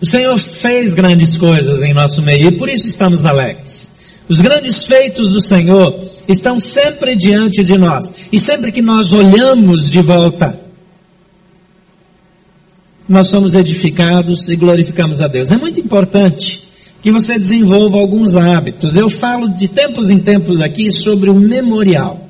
O Senhor fez grandes coisas em nosso meio e por isso estamos alegres. Os grandes feitos do Senhor estão sempre diante de nós. E sempre que nós olhamos de volta, nós somos edificados e glorificamos a Deus. É muito importante que você desenvolva alguns hábitos. Eu falo de tempos em tempos aqui sobre o memorial.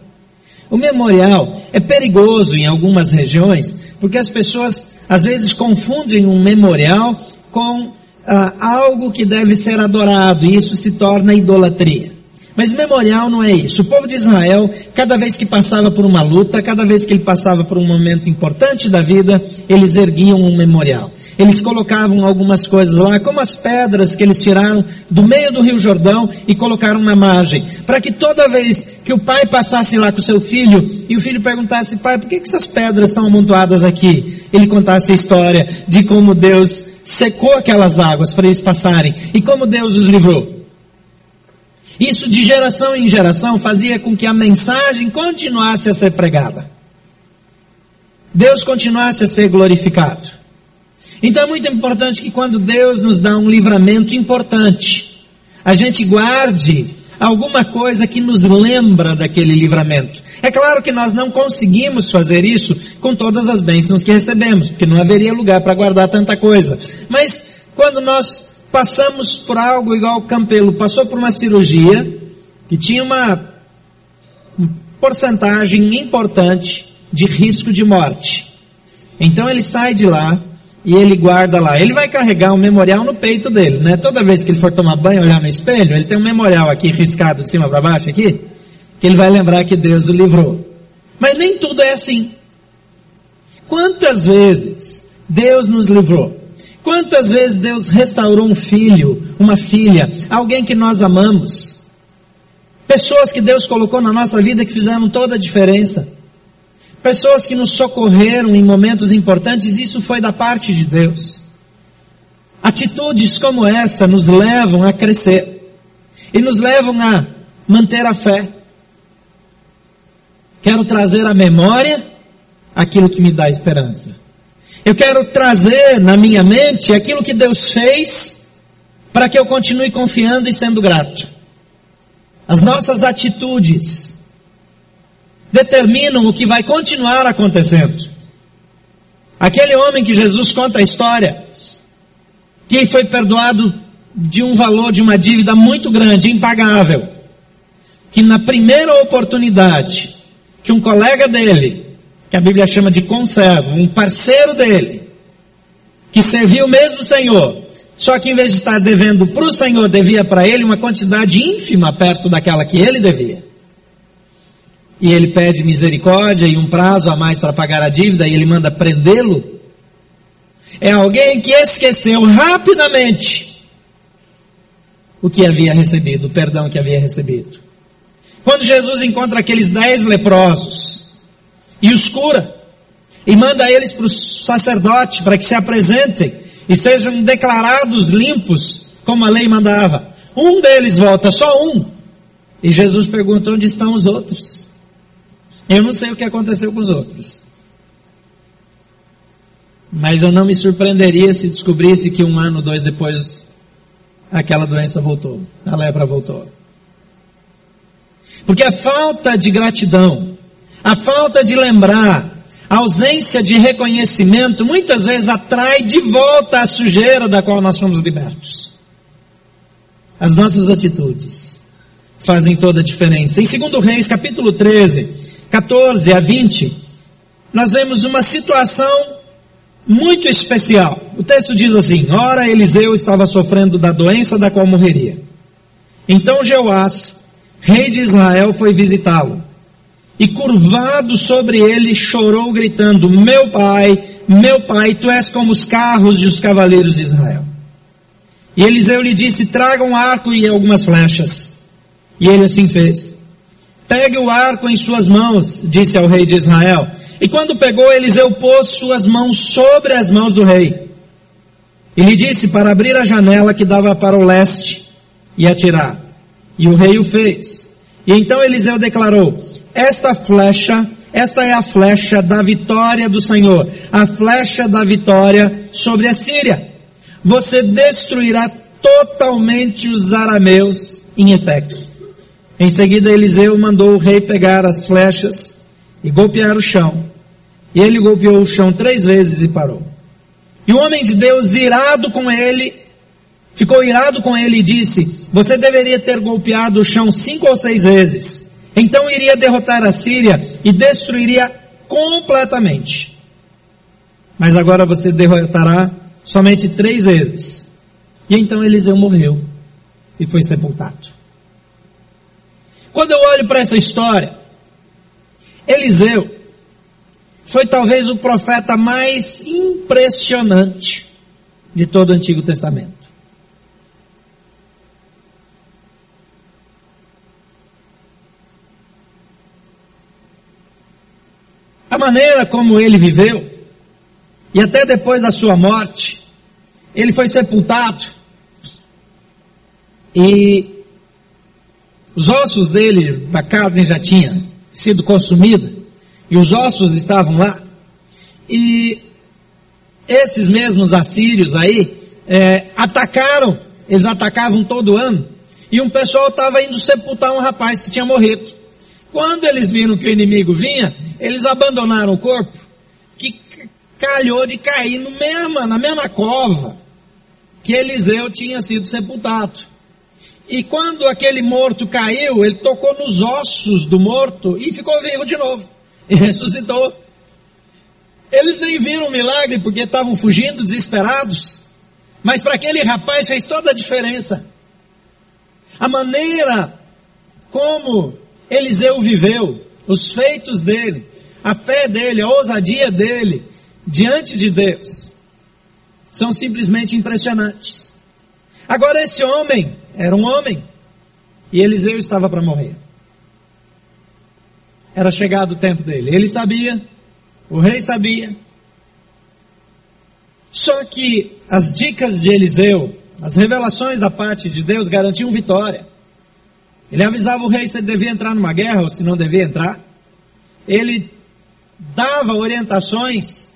O memorial é perigoso em algumas regiões, porque as pessoas às vezes confundem um memorial com ah, algo que deve ser adorado, e isso se torna idolatria. Mas memorial não é isso. O povo de Israel, cada vez que passava por uma luta, cada vez que ele passava por um momento importante da vida, eles erguiam um memorial. Eles colocavam algumas coisas lá, como as pedras que eles tiraram do meio do Rio Jordão e colocaram na margem, para que toda vez que o pai passasse lá com o seu filho e o filho perguntasse, pai, por que, que essas pedras estão amontoadas aqui? Ele contasse a história de como Deus secou aquelas águas para eles passarem e como Deus os livrou. Isso de geração em geração fazia com que a mensagem continuasse a ser pregada. Deus continuasse a ser glorificado. Então é muito importante que quando Deus nos dá um livramento importante, a gente guarde alguma coisa que nos lembra daquele livramento. É claro que nós não conseguimos fazer isso com todas as bênçãos que recebemos, porque não haveria lugar para guardar tanta coisa. Mas quando nós passamos por algo igual o Campelo passou por uma cirurgia que tinha uma porcentagem importante de risco de morte. Então ele sai de lá e ele guarda lá. Ele vai carregar um memorial no peito dele, né? Toda vez que ele for tomar banho, olhar no espelho, ele tem um memorial aqui riscado de cima para baixo aqui, que ele vai lembrar que Deus o livrou. Mas nem tudo é assim. Quantas vezes Deus nos livrou? Quantas vezes Deus restaurou um filho, uma filha, alguém que nós amamos? Pessoas que Deus colocou na nossa vida que fizeram toda a diferença. Pessoas que nos socorreram em momentos importantes, isso foi da parte de Deus. Atitudes como essa nos levam a crescer e nos levam a manter a fé. Quero trazer à memória aquilo que me dá esperança. Eu quero trazer na minha mente aquilo que Deus fez para que eu continue confiando e sendo grato. As nossas atitudes determinam o que vai continuar acontecendo. Aquele homem que Jesus conta a história, que foi perdoado de um valor de uma dívida muito grande, impagável, que na primeira oportunidade que um colega dele que a Bíblia chama de conservo, um parceiro dele, que serviu o mesmo Senhor, só que em vez de estar devendo para o Senhor, devia para ele uma quantidade ínfima perto daquela que ele devia. E ele pede misericórdia e um prazo a mais para pagar a dívida e ele manda prendê-lo. É alguém que esqueceu rapidamente o que havia recebido, o perdão que havia recebido. Quando Jesus encontra aqueles dez leprosos, e os cura. E manda eles para o sacerdote para que se apresentem e sejam declarados limpos, como a lei mandava. Um deles volta, só um. E Jesus pergunta: onde estão os outros? Eu não sei o que aconteceu com os outros. Mas eu não me surpreenderia se descobrisse que um ano, dois depois, aquela doença voltou, a lepra voltou. Porque a falta de gratidão a falta de lembrar, a ausência de reconhecimento, muitas vezes atrai de volta a sujeira da qual nós fomos libertos. As nossas atitudes fazem toda a diferença. Em 2 Reis, capítulo 13, 14 a 20, nós vemos uma situação muito especial. O texto diz assim: Ora, Eliseu estava sofrendo da doença da qual morreria. Então Jeoás, rei de Israel, foi visitá-lo e curvado sobre ele chorou, gritando: Meu pai, meu pai, tu és como os carros e os cavaleiros de Israel. E Eliseu lhe disse: Traga um arco e algumas flechas. E ele assim fez. Pegue o arco em suas mãos, disse ao rei de Israel. E quando pegou, Eliseu pôs suas mãos sobre as mãos do rei. E lhe disse para abrir a janela que dava para o leste e atirar. E o rei o fez. E então Eliseu declarou: esta flecha, esta é a flecha da vitória do Senhor, a flecha da vitória sobre a Síria. você destruirá totalmente os arameus em Efeque. Em seguida, Eliseu mandou o rei pegar as flechas e golpear o chão. E ele golpeou o chão três vezes e parou. E o homem de Deus, irado com ele, ficou irado com ele e disse: Você deveria ter golpeado o chão cinco ou seis vezes. Então iria derrotar a Síria e destruiria completamente. Mas agora você derrotará somente três vezes. E então Eliseu morreu e foi sepultado. Quando eu olho para essa história, Eliseu foi talvez o profeta mais impressionante de todo o Antigo Testamento. A maneira como ele viveu, e até depois da sua morte, ele foi sepultado, e os ossos dele, a carne já tinha sido consumida, e os ossos estavam lá, e esses mesmos assírios aí é, atacaram, eles atacavam todo ano, e um pessoal estava indo sepultar um rapaz que tinha morrido. Quando eles viram que o inimigo vinha, eles abandonaram o corpo, que calhou de cair no mesma, na mesma cova que Eliseu tinha sido sepultado. E quando aquele morto caiu, ele tocou nos ossos do morto e ficou vivo de novo. E ressuscitou. Eles nem viram o milagre porque estavam fugindo desesperados. Mas para aquele rapaz fez toda a diferença. A maneira como Eliseu viveu, os feitos dele, a fé dele, a ousadia dele diante de Deus, são simplesmente impressionantes. Agora, esse homem era um homem e Eliseu estava para morrer. Era chegado o tempo dele. Ele sabia, o rei sabia. Só que as dicas de Eliseu, as revelações da parte de Deus garantiam vitória. Ele avisava o rei se ele devia entrar numa guerra ou se não devia entrar. Ele dava orientações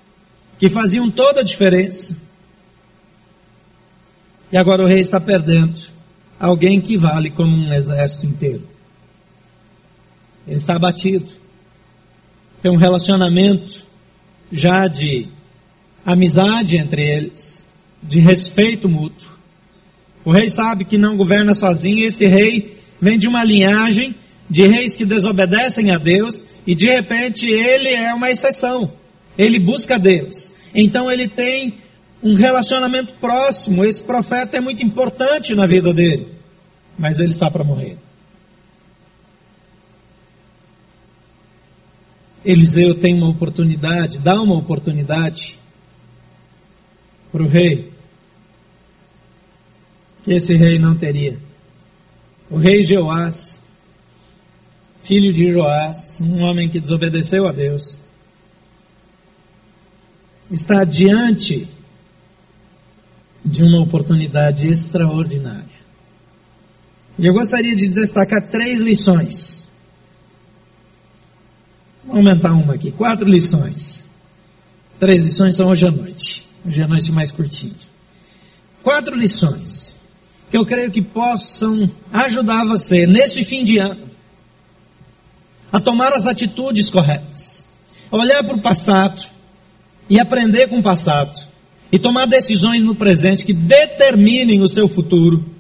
que faziam toda a diferença. E agora o rei está perdendo alguém que vale como um exército inteiro. Ele está abatido. Tem um relacionamento já de amizade entre eles, de respeito mútuo. O rei sabe que não governa sozinho, esse rei vem de uma linhagem de reis que desobedecem a Deus e de repente ele é uma exceção. Ele busca Deus. Então ele tem um relacionamento próximo. Esse profeta é muito importante na vida dele. Mas ele está para morrer. Eliseu tem uma oportunidade, dá uma oportunidade para o rei, que esse rei não teria. O rei Jeoás, filho de Joás, um homem que desobedeceu a Deus, está diante de uma oportunidade extraordinária. E eu gostaria de destacar três lições. Vou aumentar uma aqui, quatro lições. Três lições são hoje à noite. Hoje à noite mais curtinho. Quatro lições que eu creio que possam ajudar você nesse fim de ano a tomar as atitudes corretas, a olhar para o passado e aprender com o passado e tomar decisões no presente que determinem o seu futuro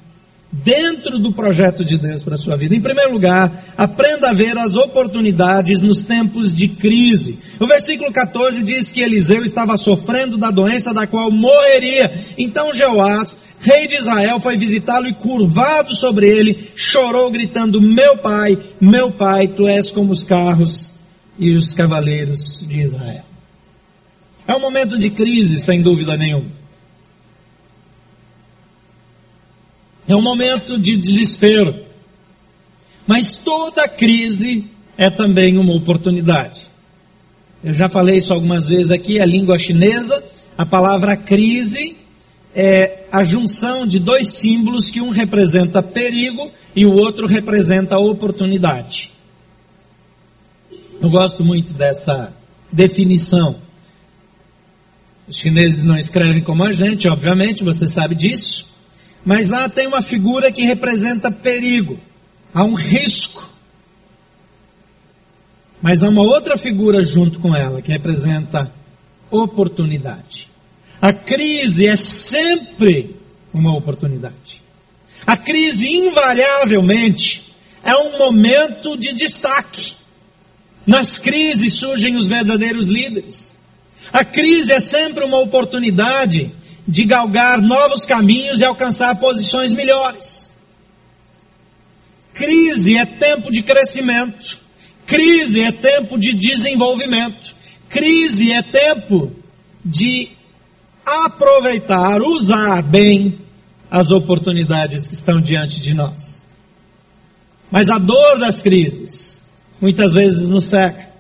dentro do projeto de Deus para a sua vida. Em primeiro lugar, aprenda a ver as oportunidades nos tempos de crise. O versículo 14 diz que Eliseu estava sofrendo da doença da qual morreria. Então Jeoás, rei de Israel, foi visitá-lo e curvado sobre ele, chorou gritando: "Meu pai, meu pai, tu és como os carros e os cavaleiros de Israel." É um momento de crise, sem dúvida nenhuma. É um momento de desespero. Mas toda crise é também uma oportunidade. Eu já falei isso algumas vezes aqui, a língua chinesa, a palavra crise é a junção de dois símbolos que um representa perigo e o outro representa oportunidade. Eu gosto muito dessa definição. Os chineses não escrevem como a gente, obviamente, você sabe disso. Mas lá tem uma figura que representa perigo, há um risco. Mas há uma outra figura junto com ela que representa oportunidade. A crise é sempre uma oportunidade. A crise, invariavelmente, é um momento de destaque. Nas crises surgem os verdadeiros líderes. A crise é sempre uma oportunidade de galgar novos caminhos e alcançar posições melhores. Crise é tempo de crescimento. Crise é tempo de desenvolvimento. Crise é tempo de aproveitar, usar bem as oportunidades que estão diante de nós. Mas a dor das crises muitas vezes nos seca.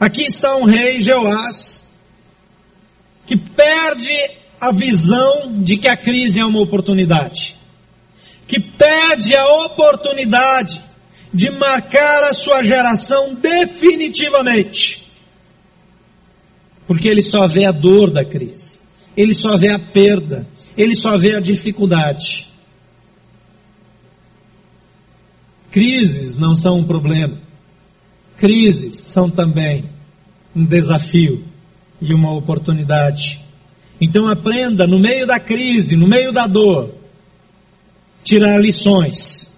Aqui está um rei Jeoás que perde a visão de que a crise é uma oportunidade, que perde a oportunidade de marcar a sua geração definitivamente, porque ele só vê a dor da crise, ele só vê a perda, ele só vê a dificuldade. Crises não são um problema, crises são também um desafio e uma oportunidade. Então aprenda no meio da crise, no meio da dor, tirar lições.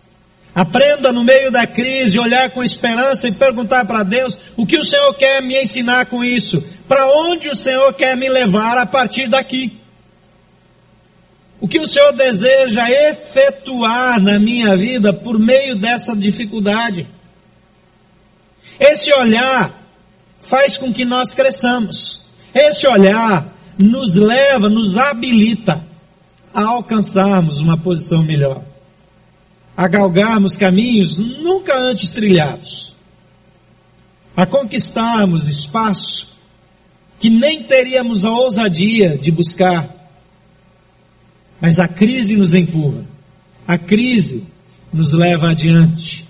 Aprenda no meio da crise, olhar com esperança e perguntar para Deus o que o Senhor quer me ensinar com isso. Para onde o Senhor quer me levar a partir daqui? O que o Senhor deseja efetuar na minha vida por meio dessa dificuldade? Esse olhar faz com que nós cresçamos. Esse olhar nos leva, nos habilita a alcançarmos uma posição melhor, a galgarmos caminhos nunca antes trilhados, a conquistarmos espaço que nem teríamos a ousadia de buscar. Mas a crise nos empurra, a crise nos leva adiante.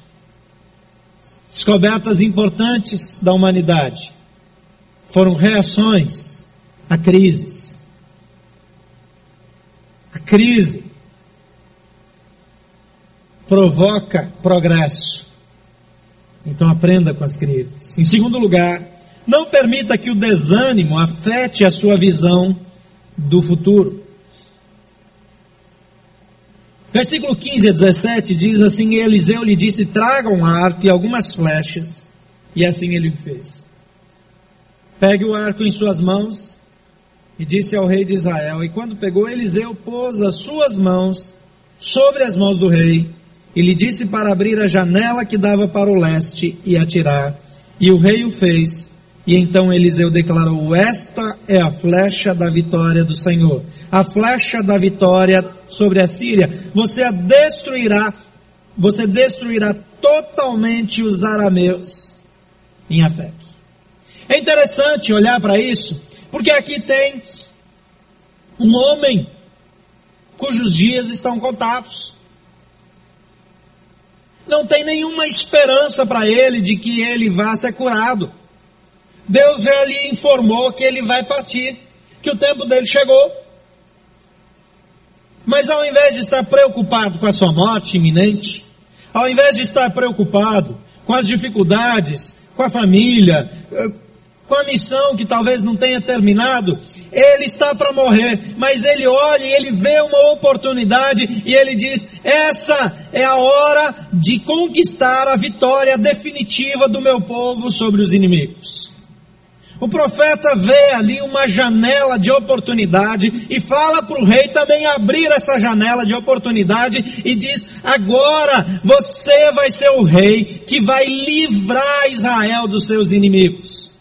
Descobertas importantes da humanidade foram reações a crises. A crise provoca progresso. Então aprenda com as crises. Em segundo lugar, não permita que o desânimo afete a sua visão do futuro. Versículo 15 a 17 diz assim: Eliseu lhe disse: Traga um arco e algumas flechas. E assim ele fez. Pegue o arco em suas mãos e disse ao rei de Israel. E quando pegou Eliseu, pôs as suas mãos sobre as mãos do rei e lhe disse para abrir a janela que dava para o leste e atirar. E o rei o fez. E então Eliseu declarou: Esta é a flecha da vitória do Senhor, a flecha da vitória sobre a Síria. Você a destruirá, você destruirá totalmente os arameus em Afec. É interessante olhar para isso, porque aqui tem um homem cujos dias estão contados. Não tem nenhuma esperança para ele de que ele vá ser curado. Deus já lhe informou que ele vai partir, que o tempo dele chegou. Mas ao invés de estar preocupado com a sua morte iminente, ao invés de estar preocupado com as dificuldades, com a família, com a missão que talvez não tenha terminado, ele está para morrer, mas ele olha e ele vê uma oportunidade e ele diz: essa é a hora de conquistar a vitória definitiva do meu povo sobre os inimigos. O profeta vê ali uma janela de oportunidade e fala para o rei também abrir essa janela de oportunidade e diz: agora você vai ser o rei que vai livrar Israel dos seus inimigos.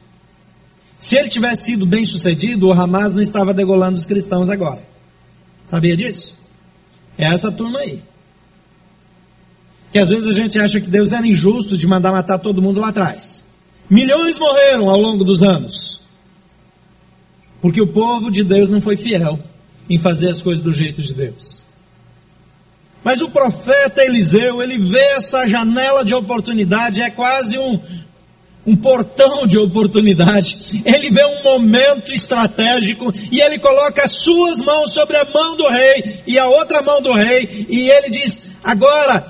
Se ele tivesse sido bem sucedido, o Hamas não estava degolando os cristãos agora. Sabia disso? É essa turma aí. Que às vezes a gente acha que Deus era injusto de mandar matar todo mundo lá atrás. Milhões morreram ao longo dos anos. Porque o povo de Deus não foi fiel em fazer as coisas do jeito de Deus. Mas o profeta Eliseu, ele vê essa janela de oportunidade, é quase um, um portão de oportunidade. Ele vê um momento estratégico e ele coloca as suas mãos sobre a mão do rei e a outra mão do rei e ele diz: Agora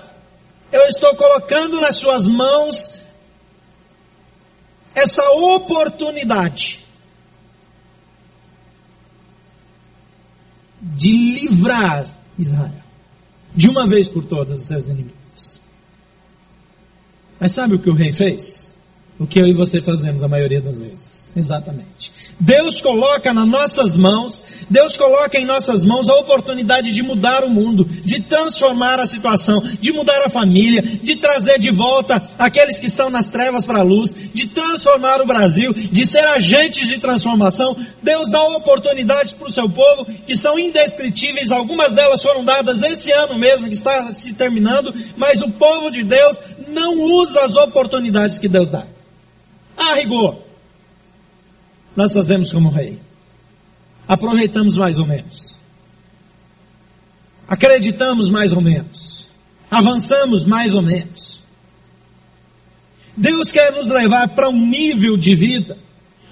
eu estou colocando nas suas mãos essa oportunidade de livrar Israel de uma vez por todas os seus inimigos. Mas sabe o que o rei fez? O que eu e você fazemos a maioria das vezes. Exatamente. Deus coloca nas nossas mãos, Deus coloca em nossas mãos a oportunidade de mudar o mundo, de transformar a situação, de mudar a família, de trazer de volta aqueles que estão nas trevas para a luz, de transformar o Brasil, de ser agentes de transformação. Deus dá oportunidades para o seu povo que são indescritíveis, algumas delas foram dadas esse ano mesmo, que está se terminando, mas o povo de Deus não usa as oportunidades que Deus dá. A rigor, nós fazemos como rei. Aproveitamos mais ou menos. Acreditamos mais ou menos. Avançamos mais ou menos. Deus quer nos levar para um nível de vida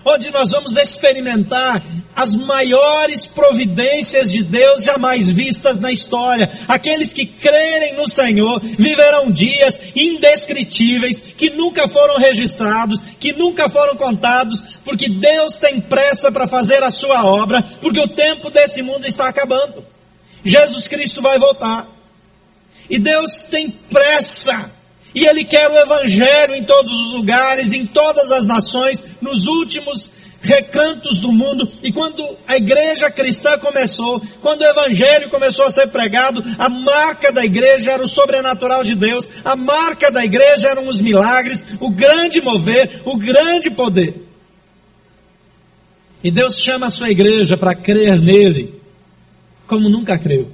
onde nós vamos experimentar as maiores providências de Deus jamais vistas na história. Aqueles que crerem no Senhor viverão dias indescritíveis que nunca foram registrados, que nunca foram contados, porque Deus tem pressa para fazer a sua obra, porque o tempo desse mundo está acabando. Jesus Cristo vai voltar. E Deus tem pressa e Ele quer o Evangelho em todos os lugares, em todas as nações, nos últimos recantos do mundo. E quando a igreja cristã começou, quando o Evangelho começou a ser pregado, a marca da igreja era o sobrenatural de Deus, a marca da igreja eram os milagres, o grande mover, o grande poder. E Deus chama a sua igreja para crer nele, como nunca creu,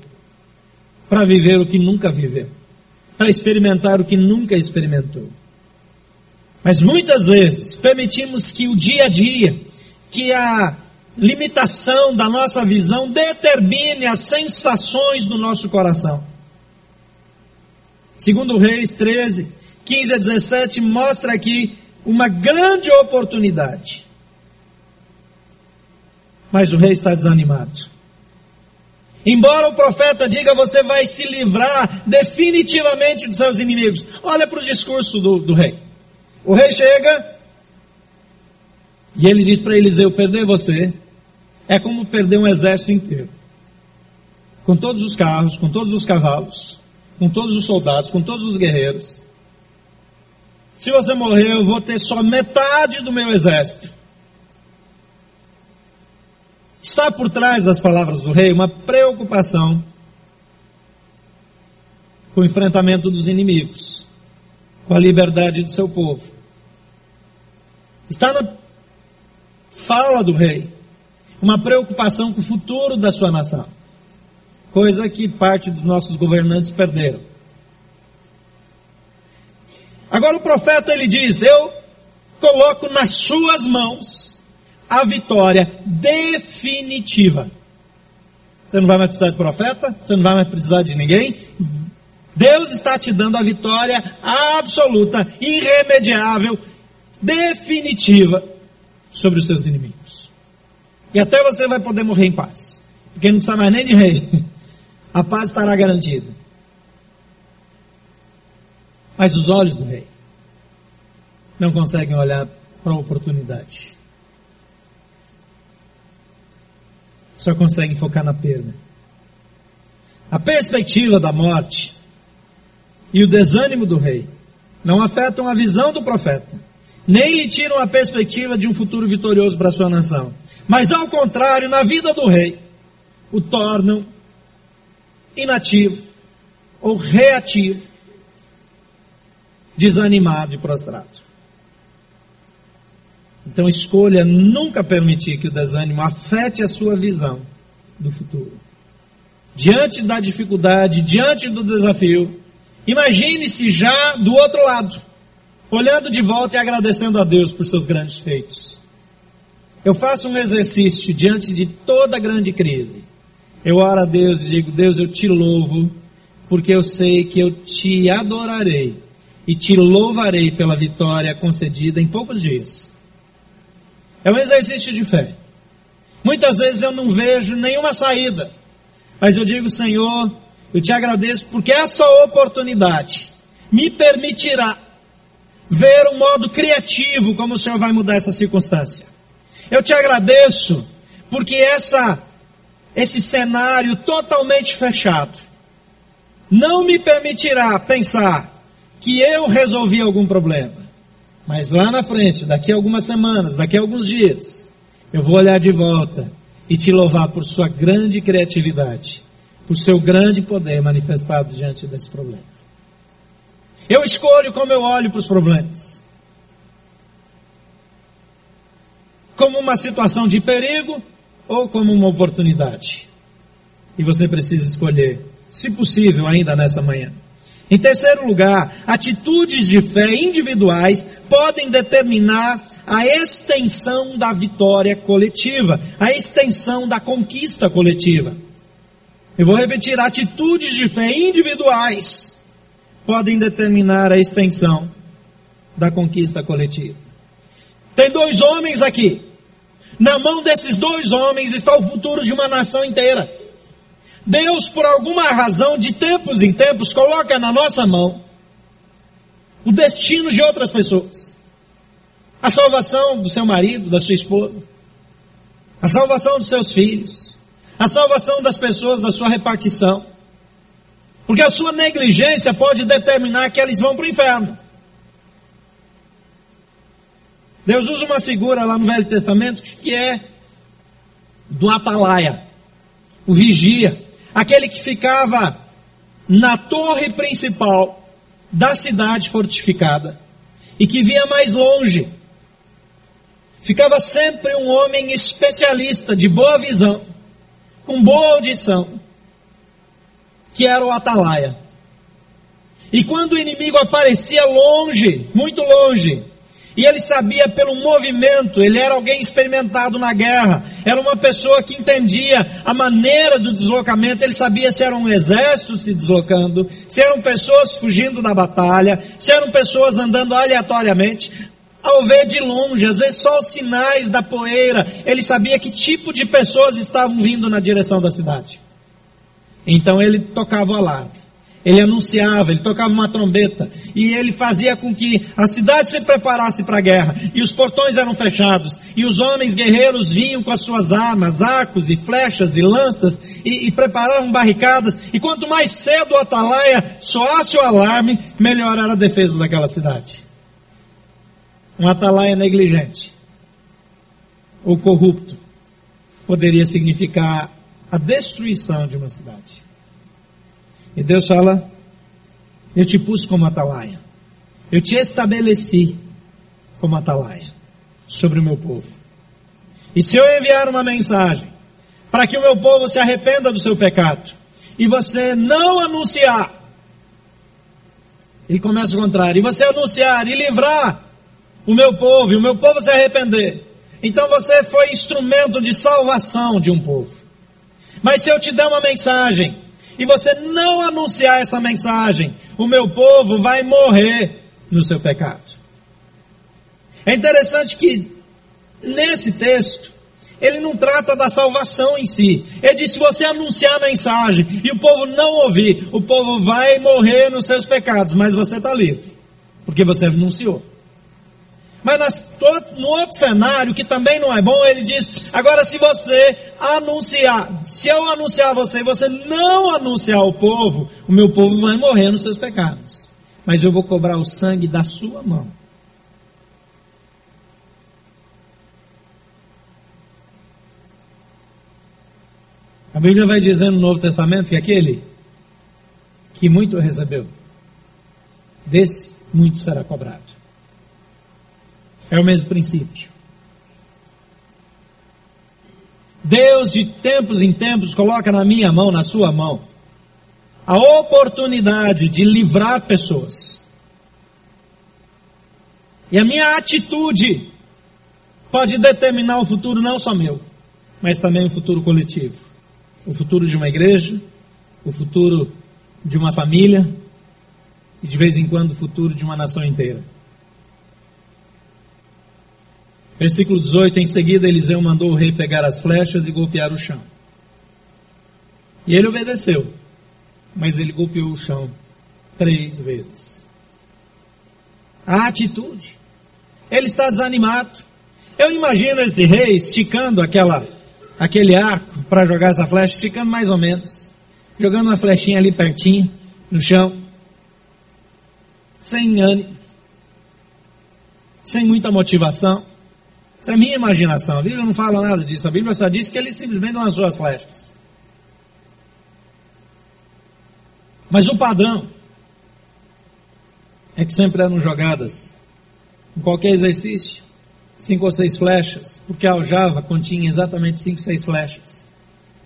para viver o que nunca viveu para experimentar o que nunca experimentou. Mas muitas vezes permitimos que o dia a dia, que a limitação da nossa visão determine as sensações do nosso coração. Segundo Reis 13, 15 a 17, mostra aqui uma grande oportunidade. Mas o rei está desanimado. Embora o profeta diga você vai se livrar definitivamente dos seus inimigos. Olha para o discurso do, do rei. O rei chega e ele diz para Eliseu: perder você é como perder um exército inteiro. Com todos os carros, com todos os cavalos, com todos os soldados, com todos os guerreiros. Se você morrer, eu vou ter só metade do meu exército. Está por trás das palavras do rei uma preocupação com o enfrentamento dos inimigos, com a liberdade do seu povo. Está na fala do rei uma preocupação com o futuro da sua nação, coisa que parte dos nossos governantes perderam. Agora o profeta ele diz: Eu coloco nas suas mãos a vitória definitiva. Você não vai mais precisar de profeta, você não vai mais precisar de ninguém. Deus está te dando a vitória absoluta, irremediável, definitiva sobre os seus inimigos. E até você vai poder morrer em paz. Porque não precisa mais nem de rei. A paz estará garantida. Mas os olhos do rei não conseguem olhar para a oportunidade. Só conseguem focar na perda. A perspectiva da morte e o desânimo do rei não afetam a visão do profeta, nem lhe tiram a perspectiva de um futuro vitorioso para sua nação. Mas ao contrário, na vida do rei, o tornam inativo ou reativo, desanimado e prostrado. Então escolha nunca permitir que o desânimo afete a sua visão do futuro. Diante da dificuldade, diante do desafio, imagine-se já do outro lado, olhando de volta e agradecendo a Deus por seus grandes feitos. Eu faço um exercício diante de toda grande crise. Eu oro a Deus e digo: Deus, eu te louvo, porque eu sei que eu te adorarei e te louvarei pela vitória concedida em poucos dias. É um exercício de fé. Muitas vezes eu não vejo nenhuma saída, mas eu digo, Senhor, eu te agradeço porque essa oportunidade me permitirá ver um modo criativo como o Senhor vai mudar essa circunstância. Eu te agradeço porque essa esse cenário totalmente fechado não me permitirá pensar que eu resolvi algum problema. Mas lá na frente, daqui a algumas semanas, daqui a alguns dias, eu vou olhar de volta e te louvar por sua grande criatividade, por seu grande poder manifestado diante desse problema. Eu escolho como eu olho para os problemas. Como uma situação de perigo ou como uma oportunidade. E você precisa escolher, se possível, ainda nessa manhã. Em terceiro lugar, atitudes de fé individuais podem determinar a extensão da vitória coletiva, a extensão da conquista coletiva. Eu vou repetir: atitudes de fé individuais podem determinar a extensão da conquista coletiva. Tem dois homens aqui. Na mão desses dois homens está o futuro de uma nação inteira. Deus, por alguma razão, de tempos em tempos, coloca na nossa mão o destino de outras pessoas. A salvação do seu marido, da sua esposa. A salvação dos seus filhos. A salvação das pessoas da sua repartição. Porque a sua negligência pode determinar que eles vão para o inferno. Deus usa uma figura lá no Velho Testamento que é do atalaia, o vigia, aquele que ficava na torre principal da cidade fortificada e que via mais longe. Ficava sempre um homem especialista, de boa visão, com boa audição, que era o atalaia. E quando o inimigo aparecia longe, muito longe, e ele sabia pelo movimento, ele era alguém experimentado na guerra, era uma pessoa que entendia a maneira do deslocamento, ele sabia se era um exército se deslocando, se eram pessoas fugindo da batalha, se eram pessoas andando aleatoriamente. Ao ver de longe, às vezes só os sinais da poeira, ele sabia que tipo de pessoas estavam vindo na direção da cidade. Então ele tocava o alarme. Ele anunciava, ele tocava uma trombeta e ele fazia com que a cidade se preparasse para a guerra. E os portões eram fechados e os homens guerreiros vinham com as suas armas, arcos e flechas e lanças e, e preparavam barricadas. E quanto mais cedo o atalaia soasse o alarme, melhor era a defesa daquela cidade. Um atalaia negligente ou corrupto poderia significar a destruição de uma cidade. E Deus fala: Eu te pus como atalaia. Eu te estabeleci como atalaia sobre o meu povo. E se eu enviar uma mensagem para que o meu povo se arrependa do seu pecado, e você não anunciar, ele começa o contrário, e você anunciar e livrar o meu povo, e o meu povo se arrepender, então você foi instrumento de salvação de um povo. Mas se eu te der uma mensagem e você não anunciar essa mensagem, o meu povo vai morrer no seu pecado. É interessante que nesse texto ele não trata da salvação em si. Ele diz: se você anunciar a mensagem e o povo não ouvir, o povo vai morrer nos seus pecados, mas você está livre, porque você anunciou. Mas nas, no outro cenário, que também não é bom, ele diz: agora, se você anunciar, se eu anunciar a você e você não anunciar ao povo, o meu povo vai morrer nos seus pecados. Mas eu vou cobrar o sangue da sua mão. A Bíblia vai dizer no Novo Testamento que aquele que muito recebeu, desse muito será cobrado. É o mesmo princípio. Deus, de tempos em tempos, coloca na minha mão, na sua mão, a oportunidade de livrar pessoas. E a minha atitude pode determinar o futuro não só meu, mas também o futuro coletivo. O futuro de uma igreja, o futuro de uma família, e de vez em quando o futuro de uma nação inteira. Versículo 18: Em seguida, Eliseu mandou o rei pegar as flechas e golpear o chão. E ele obedeceu, mas ele golpeou o chão três vezes. A atitude. Ele está desanimado. Eu imagino esse rei esticando aquela, aquele arco para jogar essa flecha, esticando mais ou menos. Jogando uma flechinha ali pertinho, no chão. Sem ânimo. Sem muita motivação. Isso é minha imaginação. A Bíblia não fala nada disso. A Bíblia só diz que ele simplesmente lançou as flechas. Mas o padrão é que sempre eram jogadas em qualquer exercício cinco ou seis flechas, porque a aljava continha exatamente cinco ou seis flechas.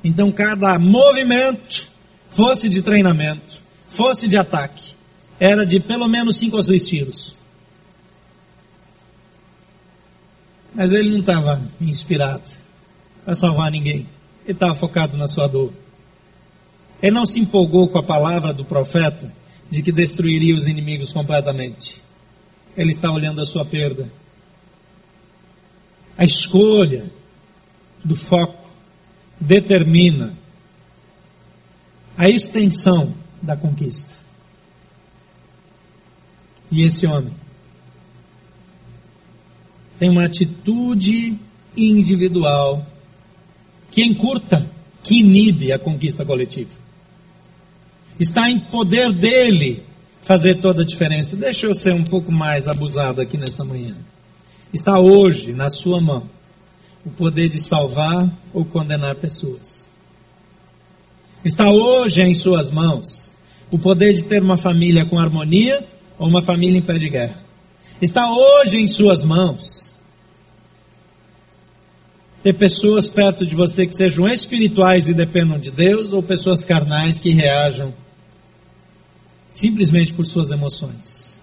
Então cada movimento, fosse de treinamento, fosse de ataque, era de pelo menos cinco ou seis tiros. Mas ele não estava inspirado a salvar ninguém. Ele estava focado na sua dor. Ele não se empolgou com a palavra do profeta de que destruiria os inimigos completamente. Ele está olhando a sua perda. A escolha do foco determina a extensão da conquista. E esse homem tem uma atitude individual que encurta, que inibe a conquista coletiva. Está em poder dele fazer toda a diferença. Deixa eu ser um pouco mais abusado aqui nessa manhã. Está hoje na sua mão o poder de salvar ou condenar pessoas. Está hoje em suas mãos o poder de ter uma família com harmonia ou uma família em pé de guerra. Está hoje em suas mãos. Ter pessoas perto de você que sejam espirituais e dependam de Deus, ou pessoas carnais que reajam simplesmente por suas emoções.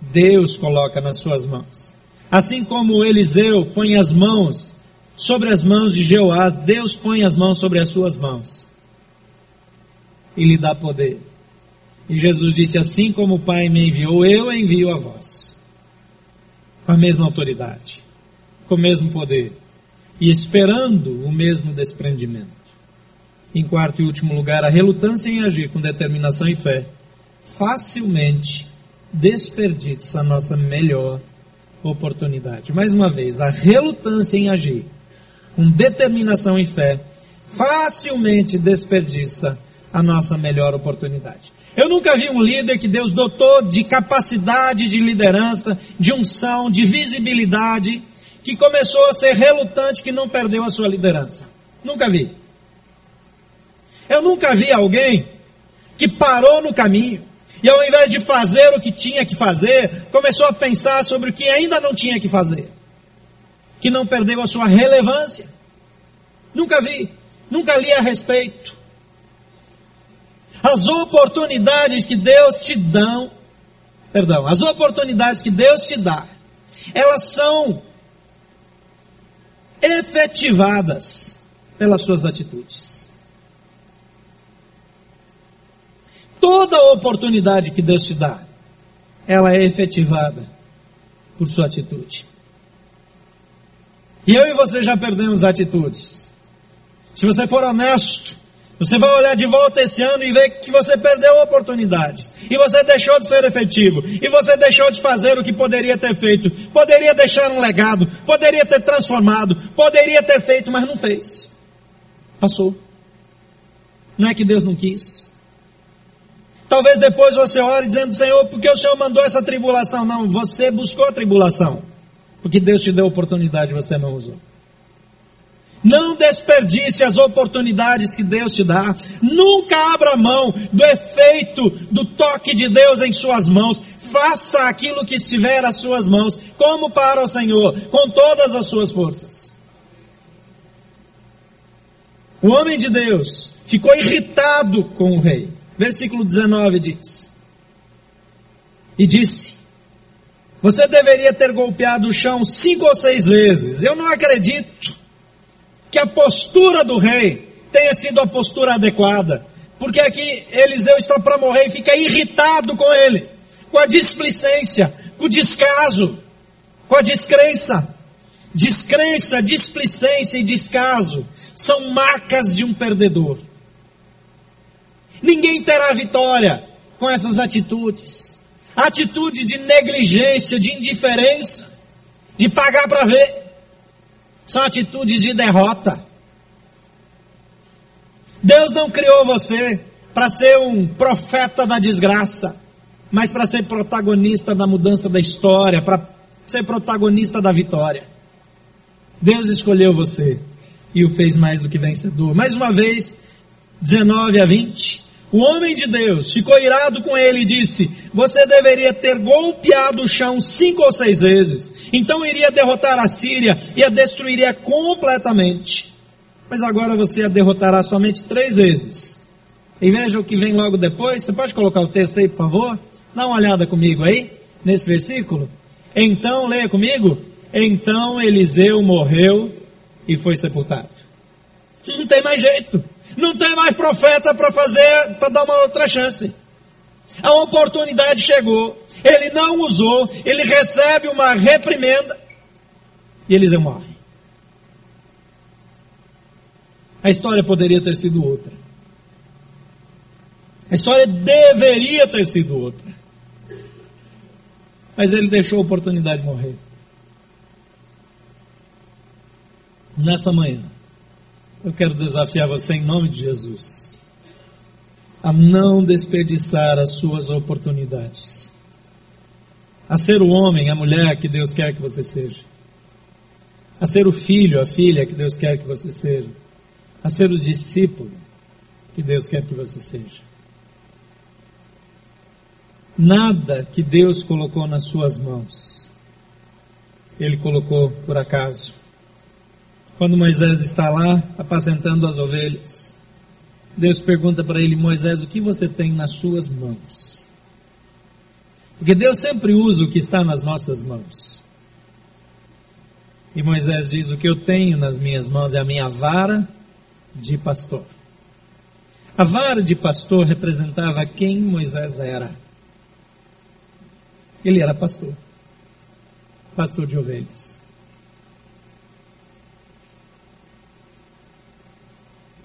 Deus coloca nas suas mãos. Assim como Eliseu põe as mãos sobre as mãos de Jeoás, Deus põe as mãos sobre as suas mãos e lhe dá poder. E Jesus disse: Assim como o Pai me enviou, eu envio a vós. Com a mesma autoridade, com o mesmo poder, e esperando o mesmo desprendimento. Em quarto e último lugar, a relutância em agir com determinação e fé facilmente desperdiça a nossa melhor oportunidade. Mais uma vez, a relutância em agir com determinação e fé facilmente desperdiça a nossa melhor oportunidade. Eu nunca vi um líder que Deus dotou de capacidade de liderança, de unção, de visibilidade, que começou a ser relutante, que não perdeu a sua liderança. Nunca vi. Eu nunca vi alguém que parou no caminho e ao invés de fazer o que tinha que fazer, começou a pensar sobre o que ainda não tinha que fazer. Que não perdeu a sua relevância. Nunca vi, nunca li a respeito. As oportunidades que Deus te dão, perdão, as oportunidades que Deus te dá, elas são efetivadas pelas suas atitudes. Toda oportunidade que Deus te dá, ela é efetivada por sua atitude. E eu e você já perdemos atitudes. Se você for honesto, você vai olhar de volta esse ano e ver que você perdeu oportunidades. E você deixou de ser efetivo. E você deixou de fazer o que poderia ter feito. Poderia deixar um legado. Poderia ter transformado. Poderia ter feito, mas não fez. Passou. Não é que Deus não quis. Talvez depois você ore dizendo, Senhor, por que o Senhor mandou essa tribulação? Não, você buscou a tribulação. Porque Deus te deu oportunidade e você não usou. Não desperdice as oportunidades que Deus te dá. Nunca abra mão do efeito do toque de Deus em suas mãos. Faça aquilo que estiver às suas mãos, como para o Senhor, com todas as suas forças. O homem de Deus ficou irritado com o rei. Versículo 19 diz: E disse: Você deveria ter golpeado o chão cinco ou seis vezes. Eu não acredito que a postura do rei tenha sido a postura adequada. Porque aqui Eliseu está para morrer e fica irritado com ele, com a displicência, com o descaso, com a descrença. Descrença, displicência e descaso são marcas de um perdedor. Ninguém terá vitória com essas atitudes. Atitude de negligência, de indiferença, de pagar para ver. São atitudes de derrota. Deus não criou você para ser um profeta da desgraça, mas para ser protagonista da mudança da história, para ser protagonista da vitória. Deus escolheu você e o fez mais do que vencedor. Mais uma vez, 19 a 20. O homem de Deus ficou irado com ele e disse: Você deveria ter golpeado o chão cinco ou seis vezes, então iria derrotar a Síria e a destruiria completamente. Mas agora você a derrotará somente três vezes. E veja o que vem logo depois. Você pode colocar o texto aí, por favor? Dá uma olhada comigo aí, nesse versículo. Então, leia comigo. Então Eliseu morreu e foi sepultado. Não tem mais jeito. Não tem mais profeta para fazer, para dar uma outra chance. A oportunidade chegou. Ele não usou. Ele recebe uma reprimenda. E Eliseu morre. A história poderia ter sido outra. A história deveria ter sido outra. Mas ele deixou a oportunidade de morrer. Nessa manhã, eu quero desafiar você em nome de Jesus a não desperdiçar as suas oportunidades. A ser o homem, a mulher que Deus quer que você seja. A ser o filho, a filha que Deus quer que você seja a ser o discípulo que Deus quer que você seja. Nada que Deus colocou nas suas mãos, Ele colocou por acaso. Quando Moisés está lá apacentando as ovelhas, Deus pergunta para ele: Moisés, o que você tem nas suas mãos? Porque Deus sempre usa o que está nas nossas mãos. E Moisés diz: O que eu tenho nas minhas mãos é a minha vara de pastor. A vara de pastor representava quem Moisés era. Ele era pastor, pastor de ovelhas.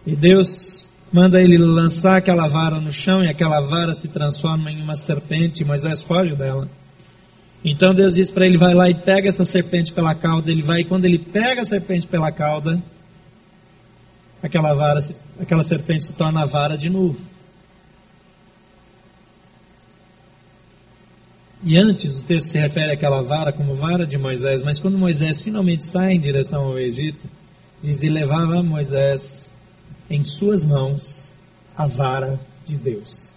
E Deus manda ele lançar aquela vara no chão e aquela vara se transforma em uma serpente. Moisés foge dela. Então Deus diz para ele: vai lá e pega essa serpente pela cauda. Ele vai, e quando ele pega a serpente pela cauda, aquela vara, aquela serpente se torna vara de novo. E antes o texto se refere àquela vara como vara de Moisés, mas quando Moisés finalmente sai em direção ao Egito, diz: e levava Moisés em suas mãos a vara de Deus.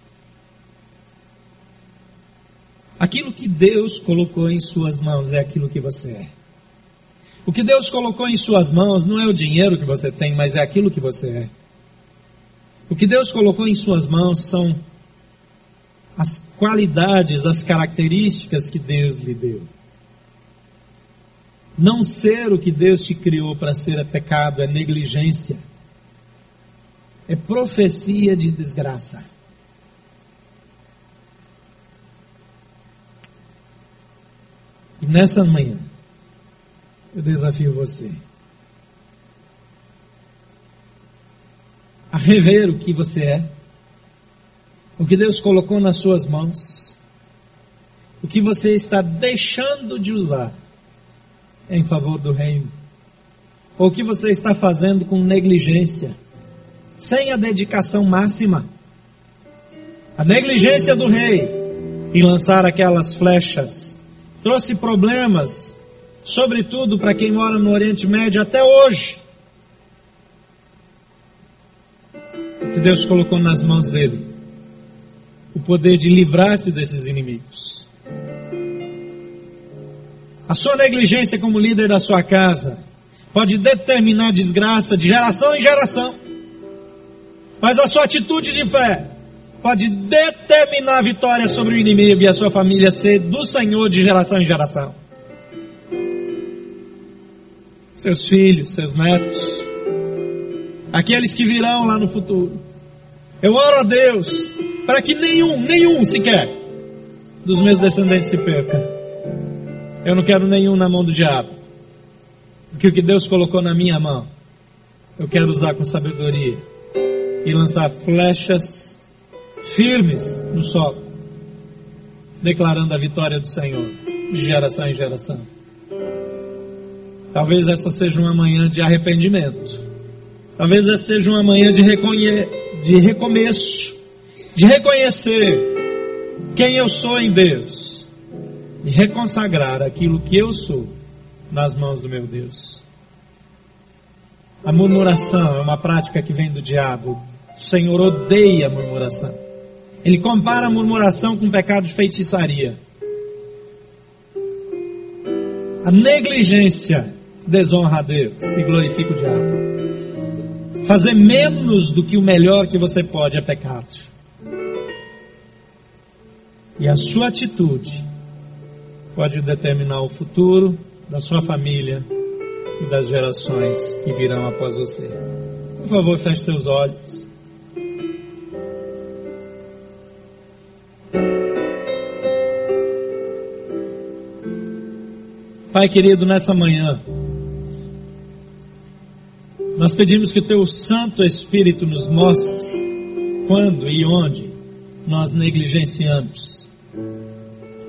Aquilo que Deus colocou em suas mãos é aquilo que você é. O que Deus colocou em suas mãos não é o dinheiro que você tem, mas é aquilo que você é. O que Deus colocou em suas mãos são as qualidades, as características que Deus lhe deu. Não ser o que Deus te criou para ser é pecado, é negligência, é profecia de desgraça. E nessa manhã, eu desafio você a rever o que você é, o que Deus colocou nas suas mãos, o que você está deixando de usar em favor do reino, ou o que você está fazendo com negligência, sem a dedicação máxima. A negligência do rei em lançar aquelas flechas trouxe problemas sobretudo para quem mora no Oriente Médio até hoje. Que Deus colocou nas mãos dele o poder de livrar-se desses inimigos. A sua negligência como líder da sua casa pode determinar desgraça de geração em geração. Mas a sua atitude de fé pode determinar a vitória sobre o inimigo e a sua família ser do Senhor de geração em geração seus filhos, seus netos, aqueles que virão lá no futuro. Eu oro a Deus para que nenhum, nenhum sequer dos meus descendentes se perca. Eu não quero nenhum na mão do diabo. Porque o que Deus colocou na minha mão, eu quero usar com sabedoria e lançar flechas firmes no solo, declarando a vitória do Senhor de geração em geração. Talvez essa seja uma manhã de arrependimento. Talvez essa seja uma manhã de, reconhe de recomeço, de reconhecer quem eu sou em Deus e reconsagrar aquilo que eu sou nas mãos do meu Deus. A murmuração é uma prática que vem do diabo. O Senhor odeia a murmuração. Ele compara a murmuração com o pecado de feitiçaria. A negligência desonra a Deus e glorifica o diabo. Fazer menos do que o melhor que você pode é pecado. E a sua atitude pode determinar o futuro da sua família e das gerações que virão após você. Por favor, feche seus olhos. Pai querido, nessa manhã, nós pedimos que o Teu Santo Espírito nos mostre quando e onde nós negligenciamos,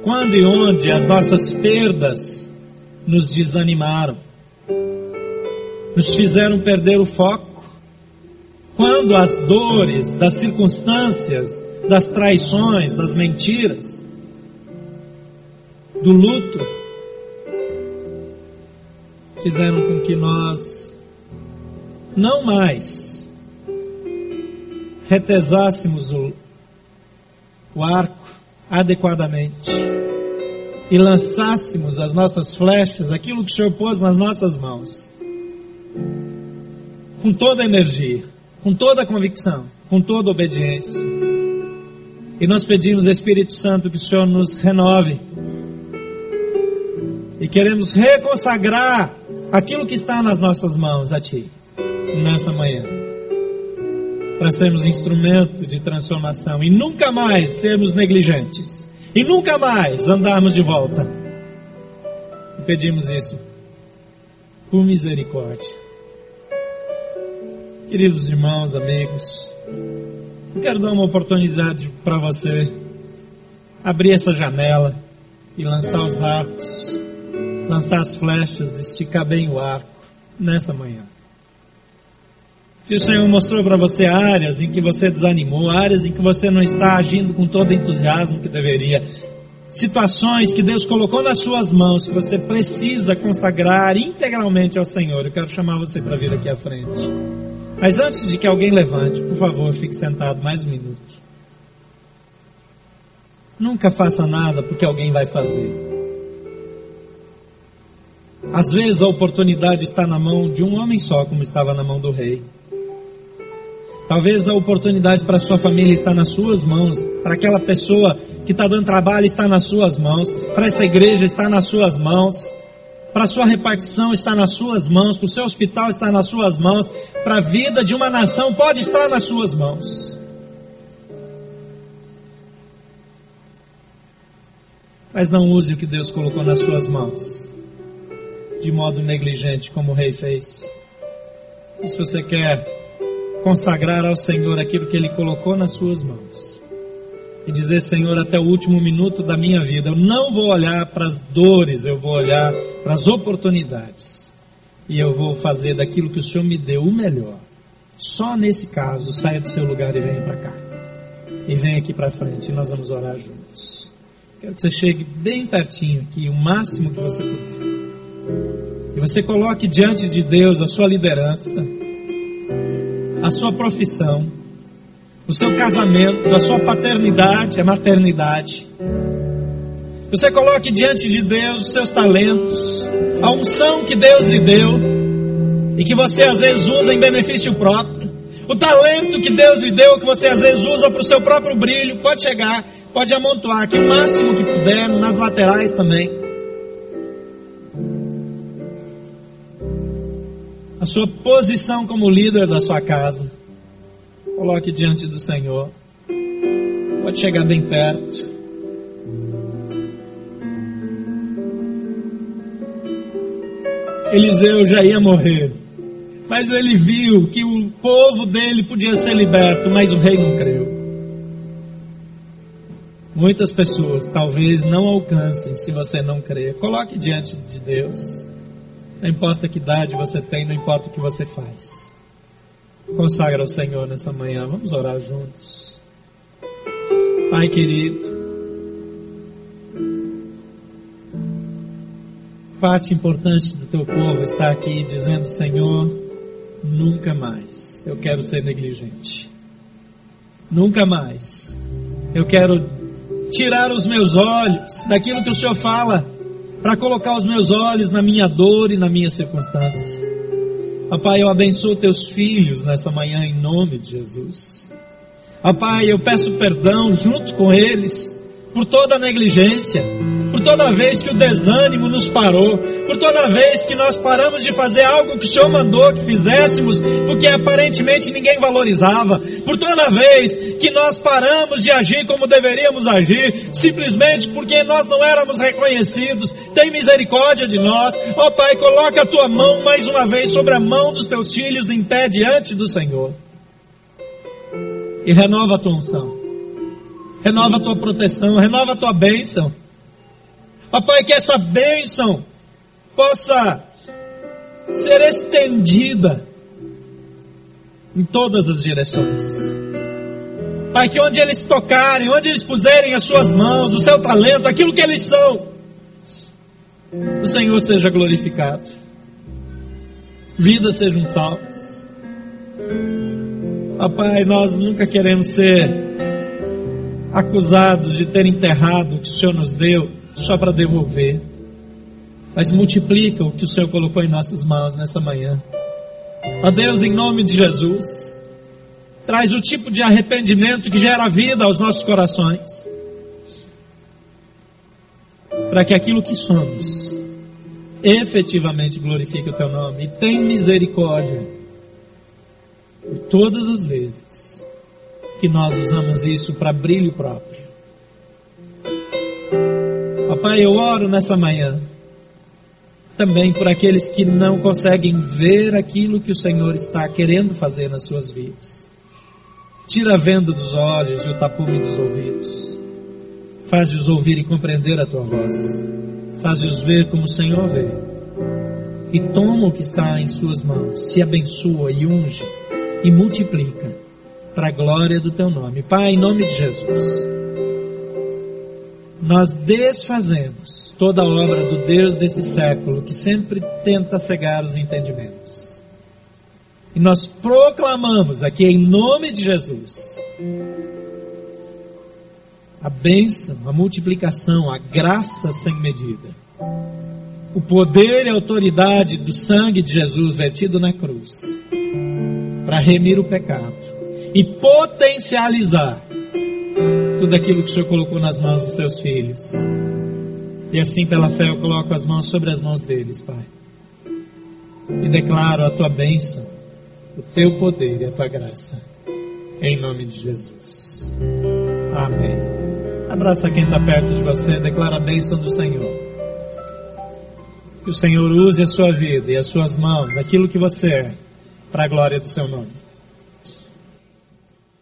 quando e onde as nossas perdas nos desanimaram, nos fizeram perder o foco, quando as dores das circunstâncias, das traições, das mentiras, do luto, fizeram com que nós não mais retesássemos o, o arco adequadamente e lançássemos as nossas flechas, aquilo que o Senhor pôs nas nossas mãos, com toda a energia, com toda a convicção, com toda a obediência. E nós pedimos, Espírito Santo, que o Senhor nos renove. E queremos reconsagrar aquilo que está nas nossas mãos a Ti, nessa manhã, para sermos instrumento de transformação e nunca mais sermos negligentes, e nunca mais andarmos de volta. E pedimos isso por misericórdia. Queridos irmãos, amigos, eu quero dar uma oportunidade para você abrir essa janela e lançar os arcos lançar as flechas, esticar bem o arco nessa manhã. Se o Senhor mostrou para você áreas em que você desanimou, áreas em que você não está agindo com todo o entusiasmo que deveria, situações que Deus colocou nas suas mãos que você precisa consagrar integralmente ao Senhor, eu quero chamar você para vir aqui à frente. Mas antes de que alguém levante, por favor, fique sentado mais um minuto. Nunca faça nada porque alguém vai fazer. Às vezes a oportunidade está na mão de um homem só, como estava na mão do rei. Talvez a oportunidade para a sua família está nas suas mãos, para aquela pessoa que está dando trabalho está nas suas mãos, para essa igreja está nas suas mãos, para a sua repartição está nas suas mãos, para o seu hospital está nas suas mãos, para a vida de uma nação pode estar nas suas mãos. Mas não use o que Deus colocou nas suas mãos de modo negligente, como o rei fez. E se você quer consagrar ao Senhor aquilo que Ele colocou nas suas mãos, e dizer, Senhor, até o último minuto da minha vida, eu não vou olhar para as dores, eu vou olhar para as oportunidades, e eu vou fazer daquilo que o Senhor me deu o melhor. Só nesse caso, saia do seu lugar e venha para cá. E venha aqui para frente, e nós vamos orar juntos. Quero que você chegue bem pertinho aqui, o máximo que você puder. E você coloque diante de Deus a sua liderança, a sua profissão, o seu casamento, a sua paternidade, a maternidade. Você coloque diante de Deus os seus talentos, a unção que Deus lhe deu e que você às vezes usa em benefício próprio. O talento que Deus lhe deu, que você às vezes usa para o seu próprio brilho, pode chegar, pode amontoar aqui o máximo que puder, nas laterais também. A sua posição como líder da sua casa. Coloque diante do Senhor. Pode chegar bem perto. Eliseu já ia morrer. Mas ele viu que o povo dele podia ser liberto, mas o rei não creu. Muitas pessoas talvez não alcancem se você não crer. Coloque diante de Deus. Não importa que idade você tem, não importa o que você faz. Consagra ao Senhor nessa manhã. Vamos orar juntos. Pai querido, parte importante do teu povo está aqui dizendo: Senhor, nunca mais eu quero ser negligente. Nunca mais eu quero tirar os meus olhos daquilo que o Senhor fala, para colocar os meus olhos na minha dor e na minha circunstância. Papai, eu abençoo teus filhos nessa manhã em nome de Jesus. Papai, eu peço perdão junto com eles por toda a negligência, por toda vez que o desânimo nos parou, por toda vez que nós paramos de fazer algo que o Senhor mandou que fizéssemos, porque aparentemente ninguém valorizava, por toda vez que nós paramos de agir como deveríamos agir, simplesmente porque nós não éramos reconhecidos. Tem misericórdia de nós, ó oh, Pai, coloca a tua mão mais uma vez sobre a mão dos teus filhos em pé diante do Senhor e renova a tua unção renova a tua proteção, renova a tua bênção. Papai, que essa bênção possa ser estendida em todas as direções. Pai, que onde eles tocarem, onde eles puserem as suas mãos, o seu talento, aquilo que eles são, o Senhor seja glorificado. Vidas sejam salvas. Papai, nós nunca queremos ser acusados de ter enterrado o que o Senhor nos deu só para devolver. Mas multiplica o que o Senhor colocou em nossas mãos nessa manhã. Ó Deus, em nome de Jesus, traz o tipo de arrependimento que gera vida aos nossos corações. Para que aquilo que somos efetivamente glorifique o teu nome e tem misericórdia por todas as vezes que nós usamos isso para brilho próprio. Papai, eu oro nessa manhã também por aqueles que não conseguem ver aquilo que o Senhor está querendo fazer nas suas vidas. Tira a venda dos olhos e o tapume dos ouvidos. Faz-os ouvir e compreender a tua voz. Faz-os ver como o Senhor vê. E toma o que está em suas mãos, se abençoa e unge e multiplica para a glória do teu nome. Pai, em nome de Jesus, nós desfazemos toda a obra do Deus desse século que sempre tenta cegar os entendimentos. E nós proclamamos aqui em nome de Jesus a bênção, a multiplicação, a graça sem medida. O poder e a autoridade do sangue de Jesus vertido na cruz para remir o pecado e potencializar tudo aquilo que o Senhor colocou nas mãos dos teus filhos. E assim, pela fé, eu coloco as mãos sobre as mãos deles, Pai. E declaro a tua bênção, o teu poder e a tua graça. Em nome de Jesus. Amém. Abraça quem está perto de você, declara a bênção do Senhor. Que o Senhor use a sua vida e as suas mãos, aquilo que você é, para a glória do seu nome.